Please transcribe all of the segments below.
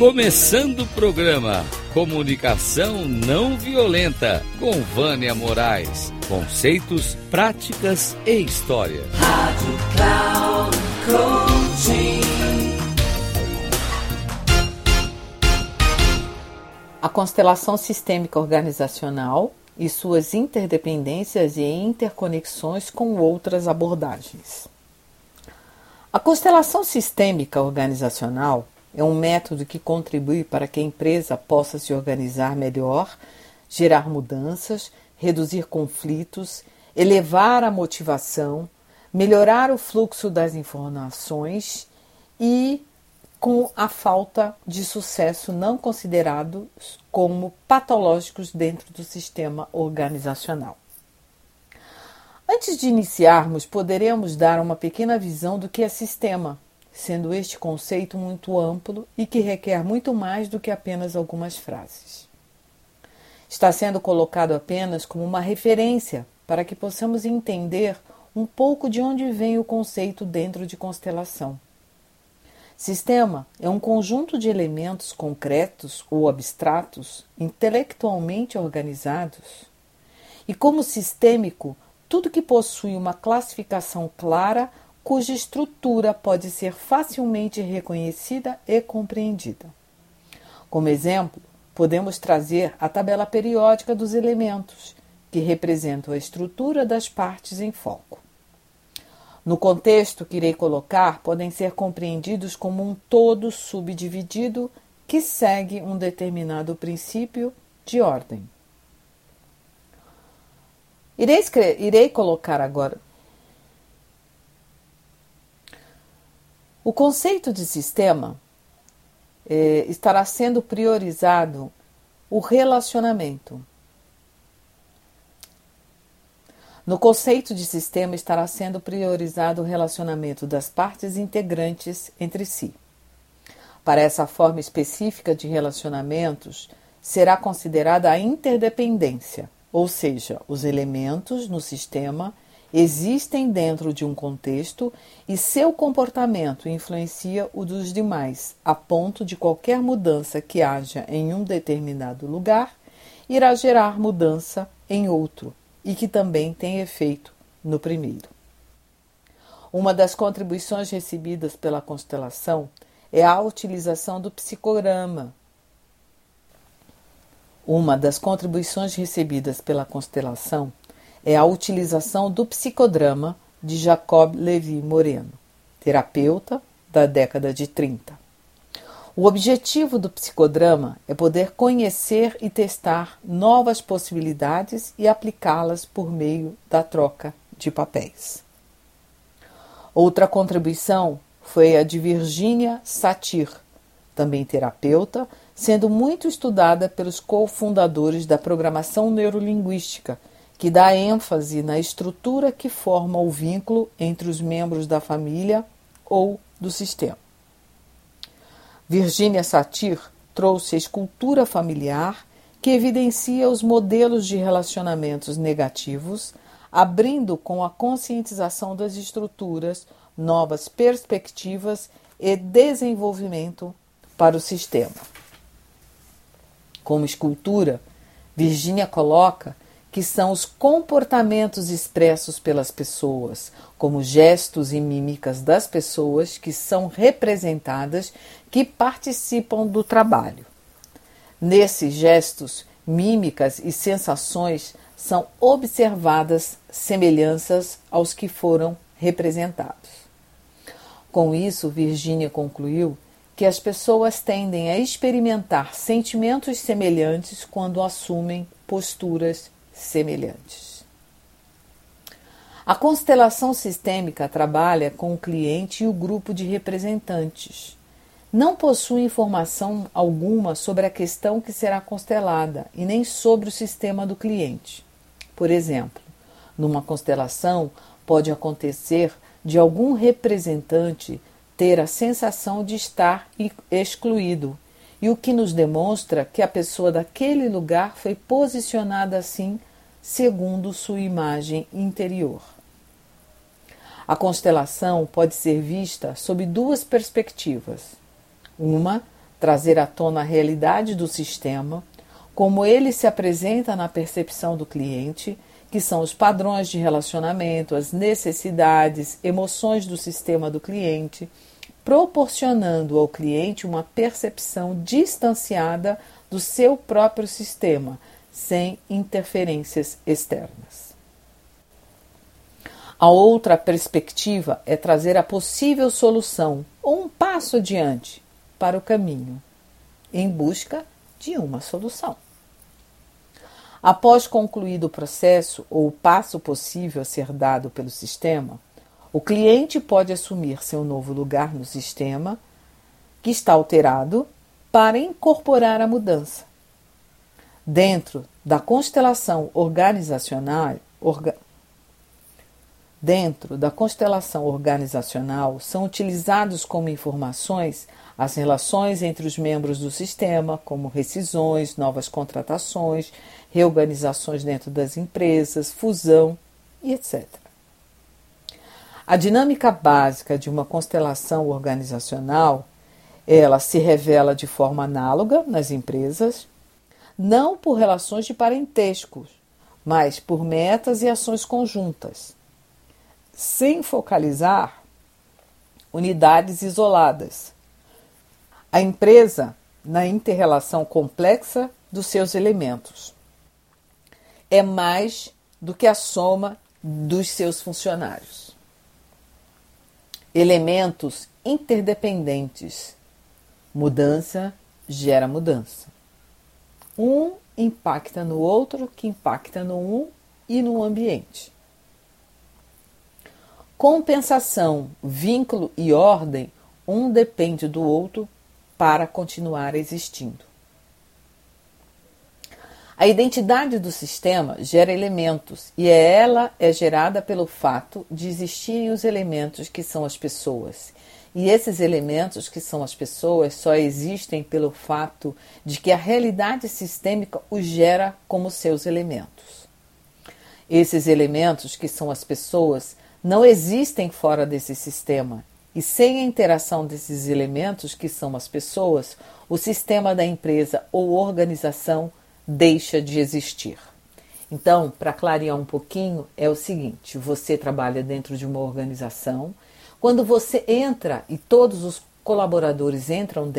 Começando o programa Comunicação Não Violenta com Vânia Moraes. Conceitos, práticas e história. Rádio Cloud Coaching. A constelação sistêmica organizacional e suas interdependências e interconexões com outras abordagens. A constelação sistêmica organizacional é um método que contribui para que a empresa possa se organizar melhor, gerar mudanças, reduzir conflitos, elevar a motivação, melhorar o fluxo das informações e com a falta de sucesso não considerados como patológicos dentro do sistema organizacional. Antes de iniciarmos, poderemos dar uma pequena visão do que é sistema, sendo este conceito muito amplo e que requer muito mais do que apenas algumas frases. Está sendo colocado apenas como uma referência para que possamos entender um pouco de onde vem o conceito dentro de constelação. Sistema é um conjunto de elementos concretos ou abstratos, intelectualmente organizados. E como sistêmico, tudo que possui uma classificação clara, cuja estrutura pode ser facilmente reconhecida e compreendida. Como exemplo, podemos trazer a tabela periódica dos elementos, que representam a estrutura das partes em foco. No contexto que irei colocar, podem ser compreendidos como um todo subdividido que segue um determinado princípio de ordem. Irei, irei colocar agora. O conceito de sistema eh, estará sendo priorizado o relacionamento No conceito de sistema estará sendo priorizado o relacionamento das partes integrantes entre si. Para essa forma específica de relacionamentos, será considerada a interdependência, ou seja, os elementos no sistema existem dentro de um contexto e seu comportamento influencia o dos demais, a ponto de qualquer mudança que haja em um determinado lugar irá gerar mudança em outro, e que também tem efeito no primeiro. Uma das contribuições recebidas pela constelação é a utilização do psicograma. Uma das contribuições recebidas pela constelação é a utilização do psicodrama de Jacob Levi Moreno, terapeuta da década de 30. O objetivo do psicodrama é poder conhecer e testar novas possibilidades e aplicá-las por meio da troca de papéis. Outra contribuição foi a de Virginia Satir, também terapeuta, sendo muito estudada pelos cofundadores da programação neurolinguística, que dá ênfase na estrutura que forma o vínculo entre os membros da família ou do sistema. Virginia Satir trouxe a escultura familiar que evidencia os modelos de relacionamentos negativos, abrindo com a conscientização das estruturas novas perspectivas e desenvolvimento para o sistema. Como escultura, Virginia coloca que são os comportamentos expressos pelas pessoas, como gestos e mímicas das pessoas que são representadas que participam do trabalho. Nesses gestos, mímicas e sensações são observadas semelhanças aos que foram representados. Com isso, Virginia concluiu que as pessoas tendem a experimentar sentimentos semelhantes quando assumem posturas semelhantes. A constelação sistêmica trabalha com o cliente e o grupo de representantes. Não possui informação alguma sobre a questão que será constelada e nem sobre o sistema do cliente. Por exemplo, numa constelação, pode acontecer de algum representante ter a sensação de estar excluído, e o que nos demonstra que a pessoa daquele lugar foi posicionada assim segundo sua imagem interior. A constelação pode ser vista sob duas perspectivas. Uma trazer à tona a realidade do sistema, como ele se apresenta na percepção do cliente, que são os padrões de relacionamento, as necessidades, emoções do sistema do cliente, proporcionando ao cliente uma percepção distanciada do seu próprio sistema, sem interferências externas. A outra perspectiva é trazer a possível solução ou um passo adiante para o caminho, em busca de uma solução. Após concluído o processo ou o passo possível a ser dado pelo sistema, o cliente pode assumir seu novo lugar no sistema, que está alterado, para incorporar a mudança. Dentro da constelação organizacional, orga, dentro da constelação organizacional são utilizados como informações as relações entre os membros do sistema, como rescisões, novas contratações, reorganizações dentro das empresas, fusão e etc. A dinâmica básica de uma constelação organizacional, ela se revela de forma análoga nas empresas, não por relações de parentescos, mas por metas e ações conjuntas, sem focalizar unidades isoladas. A empresa na interrelação complexa dos seus elementos é mais do que a soma dos seus funcionários elementos interdependentes. Mudança gera mudança. Um impacta no outro, que impacta no um e no ambiente. Compensação, vínculo e ordem, um depende do outro para continuar existindo. A identidade do sistema gera elementos e ela é gerada pelo fato de existirem os elementos que são as pessoas. E esses elementos que são as pessoas só existem pelo fato de que a realidade sistêmica os gera como seus elementos. Esses elementos que são as pessoas não existem fora desse sistema, e sem a interação desses elementos que são as pessoas, o sistema da empresa ou organização deixa de existir. Então, para clarear um pouquinho, é o seguinte: você trabalha dentro de uma organização. Quando você entra e todos os colaboradores entram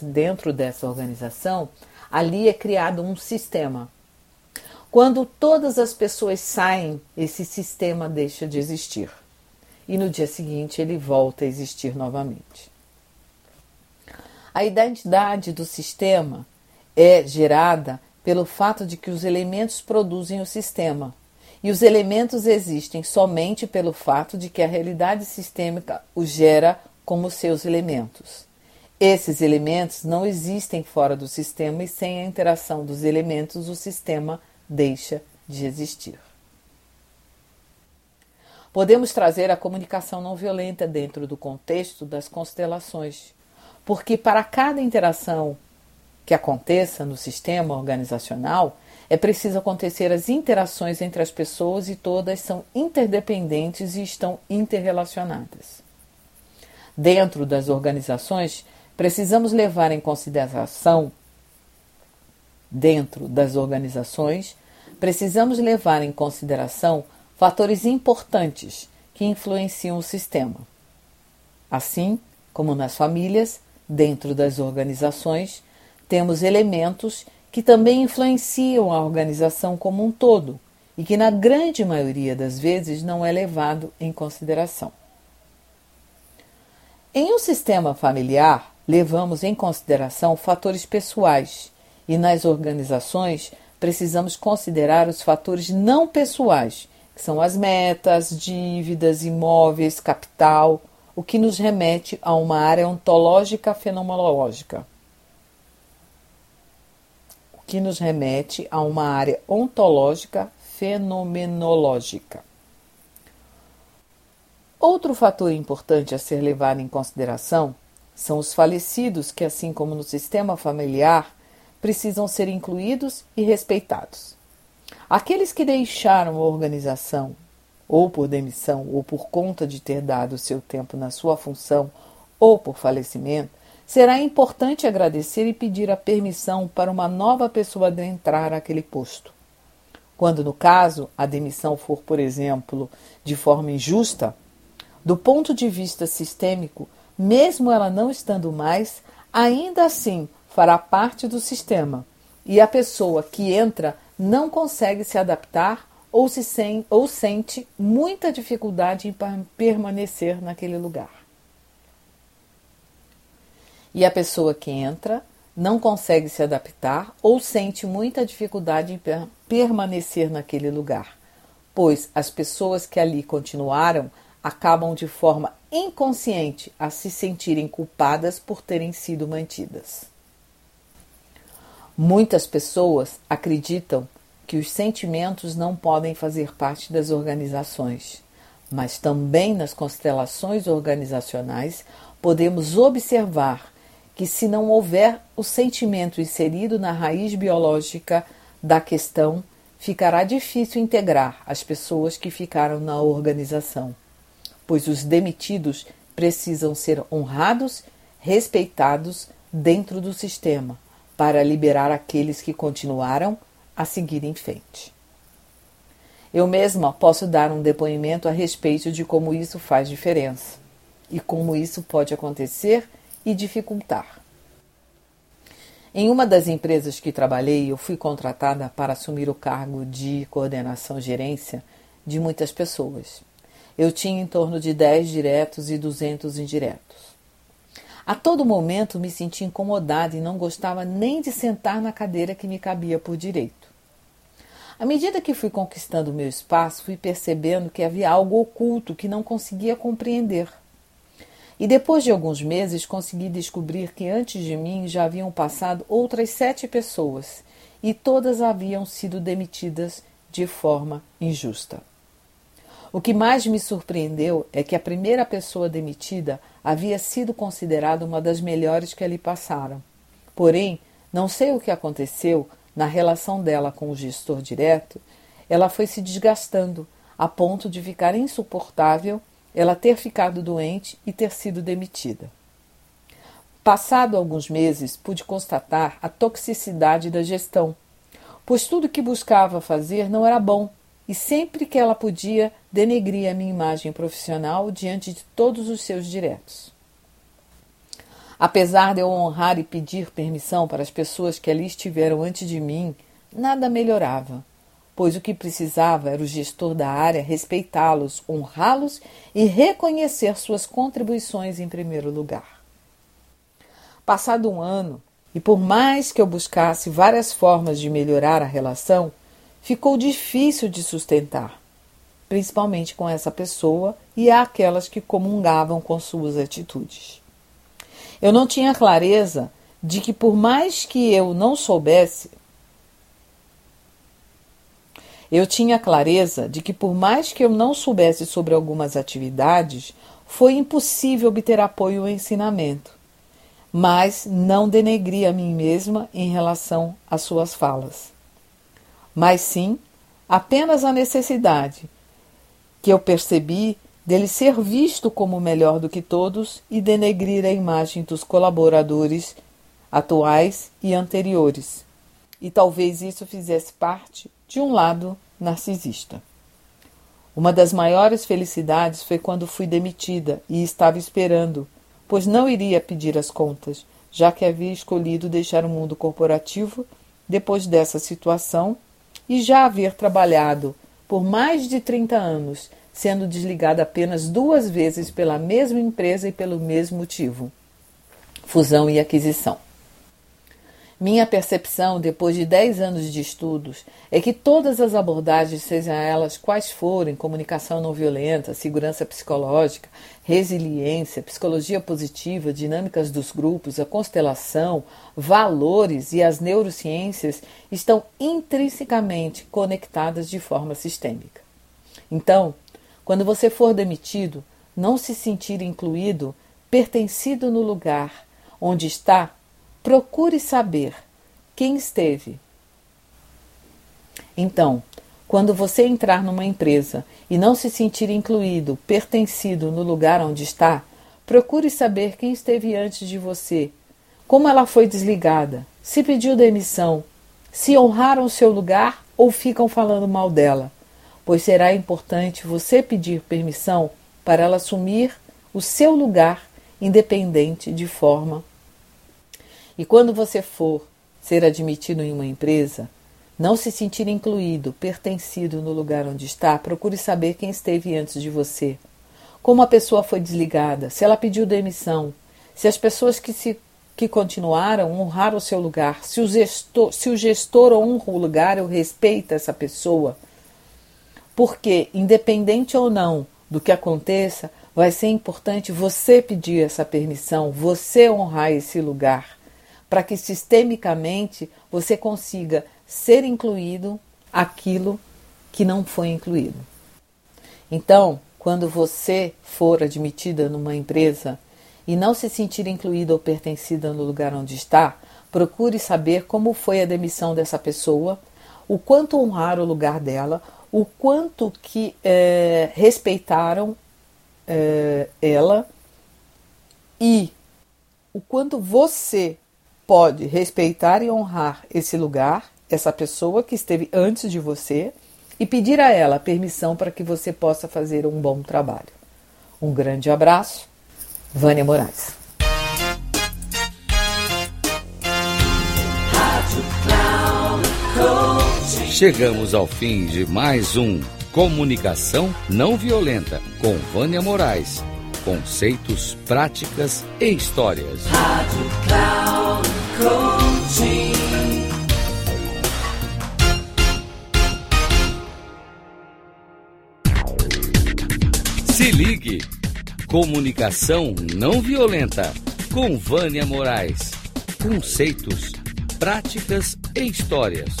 dentro dessa, organização, ali é criado um sistema. Quando todas as pessoas saem, esse sistema deixa de existir. E no dia seguinte ele volta a existir novamente. A identidade do sistema é gerada pelo fato de que os elementos produzem o sistema, e os elementos existem somente pelo fato de que a realidade sistêmica os gera como seus elementos. Esses elementos não existem fora do sistema e sem a interação dos elementos o sistema deixa de existir. Podemos trazer a comunicação não violenta dentro do contexto das constelações, porque para cada interação que aconteça no sistema organizacional, é preciso acontecer as interações entre as pessoas e todas são interdependentes e estão interrelacionadas. Dentro das organizações, precisamos levar em consideração dentro das organizações, precisamos levar em consideração fatores importantes que influenciam o sistema. Assim como nas famílias, dentro das organizações, temos elementos que também influenciam a organização como um todo e que, na grande maioria das vezes, não é levado em consideração. Em um sistema familiar, levamos em consideração fatores pessoais e nas organizações precisamos considerar os fatores não pessoais, que são as metas, dívidas, imóveis, capital, o que nos remete a uma área ontológica fenomenológica que nos remete a uma área ontológica fenomenológica. Outro fator importante a ser levado em consideração são os falecidos, que, assim como no sistema familiar, precisam ser incluídos e respeitados. Aqueles que deixaram a organização, ou por demissão, ou por conta de ter dado seu tempo na sua função, ou por falecimento, será importante agradecer e pedir a permissão para uma nova pessoa adentrar aquele posto. Quando, no caso, a demissão for, por exemplo, de forma injusta, do ponto de vista sistêmico, mesmo ela não estando mais, ainda assim fará parte do sistema e a pessoa que entra não consegue se adaptar ou, se sem, ou sente muita dificuldade em permanecer naquele lugar. E a pessoa que entra não consegue se adaptar ou sente muita dificuldade em per permanecer naquele lugar, pois as pessoas que ali continuaram acabam de forma inconsciente a se sentirem culpadas por terem sido mantidas. Muitas pessoas acreditam que os sentimentos não podem fazer parte das organizações, mas também nas constelações organizacionais podemos observar que, se não houver o sentimento inserido na raiz biológica da questão, ficará difícil integrar as pessoas que ficaram na organização, pois os demitidos precisam ser honrados, respeitados dentro do sistema, para liberar aqueles que continuaram a seguir em frente. Eu mesma posso dar um depoimento a respeito de como isso faz diferença e como isso pode acontecer e dificultar. Em uma das empresas que trabalhei, eu fui contratada para assumir o cargo de coordenação gerência de muitas pessoas. Eu tinha em torno de 10 diretos e 200 indiretos. A todo momento me sentia incomodada e não gostava nem de sentar na cadeira que me cabia por direito. À medida que fui conquistando meu espaço, fui percebendo que havia algo oculto que não conseguia compreender. E depois de alguns meses consegui descobrir que antes de mim já haviam passado outras sete pessoas e todas haviam sido demitidas de forma injusta. O que mais me surpreendeu é que a primeira pessoa demitida havia sido considerada uma das melhores que ali passaram. Porém, não sei o que aconteceu na relação dela com o gestor direto, ela foi se desgastando a ponto de ficar insuportável ela ter ficado doente e ter sido demitida. Passado alguns meses, pude constatar a toxicidade da gestão, pois tudo que buscava fazer não era bom e sempre que ela podia, denegria a minha imagem profissional diante de todos os seus diretos. Apesar de eu honrar e pedir permissão para as pessoas que ali estiveram antes de mim, nada melhorava pois o que precisava era o gestor da área respeitá-los, honrá-los e reconhecer suas contribuições em primeiro lugar. Passado um ano, e por mais que eu buscasse várias formas de melhorar a relação, ficou difícil de sustentar, principalmente com essa pessoa e aquelas que comungavam com suas atitudes. Eu não tinha clareza de que, por mais que eu não soubesse, eu tinha clareza de que, por mais que eu não soubesse sobre algumas atividades, foi impossível obter apoio e ensinamento. Mas não denegri a mim mesma em relação às suas falas. Mas sim apenas a necessidade que eu percebi dele ser visto como melhor do que todos e denegrir a imagem dos colaboradores atuais e anteriores. E talvez isso fizesse parte de um lado narcisista. Uma das maiores felicidades foi quando fui demitida e estava esperando, pois não iria pedir as contas, já que havia escolhido deixar o mundo corporativo depois dessa situação e já haver trabalhado por mais de 30 anos, sendo desligada apenas duas vezes pela mesma empresa e pelo mesmo motivo fusão e aquisição. Minha percepção, depois de 10 anos de estudos, é que todas as abordagens, sejam elas quais forem, comunicação não violenta, segurança psicológica, resiliência, psicologia positiva, dinâmicas dos grupos, a constelação, valores e as neurociências, estão intrinsecamente conectadas de forma sistêmica. Então, quando você for demitido, não se sentir incluído, pertencido no lugar onde está procure saber quem esteve. Então, quando você entrar numa empresa e não se sentir incluído, pertencido no lugar onde está, procure saber quem esteve antes de você, como ela foi desligada, se pediu demissão, se honraram seu lugar ou ficam falando mal dela, pois será importante você pedir permissão para ela assumir o seu lugar independente de forma. E quando você for ser admitido em uma empresa, não se sentir incluído, pertencido no lugar onde está, procure saber quem esteve antes de você. Como a pessoa foi desligada, se ela pediu demissão, se as pessoas que, se, que continuaram honraram o seu lugar, se o gestor, se o gestor honra o lugar ou respeita essa pessoa. Porque, independente ou não do que aconteça, vai ser importante você pedir essa permissão, você honrar esse lugar para que sistemicamente você consiga ser incluído aquilo que não foi incluído. Então, quando você for admitida numa empresa e não se sentir incluída ou pertencida no lugar onde está, procure saber como foi a demissão dessa pessoa, o quanto honrar o lugar dela, o quanto que é, respeitaram é, ela e o quanto você pode respeitar e honrar esse lugar, essa pessoa que esteve antes de você e pedir a ela permissão para que você possa fazer um bom trabalho. Um grande abraço, Vânia Moraes. Chegamos ao fim de mais um Comunicação Não Violenta com Vânia Moraes conceitos, práticas e histórias. Rádio Cloud Se ligue. Comunicação não violenta com Vânia Moraes. Conceitos, práticas e histórias.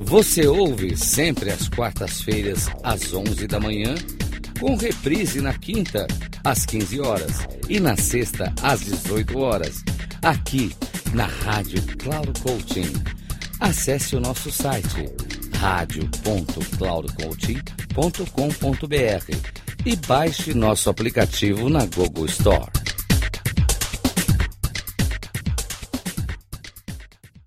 Você ouve sempre às quartas-feiras às 11 da manhã, com reprise na quinta às 15 horas e na sexta às 18 horas, aqui na Rádio Cloud Coaching. Acesse o nosso site radio.cloudcoaching.com.br e baixe nosso aplicativo na Google Store.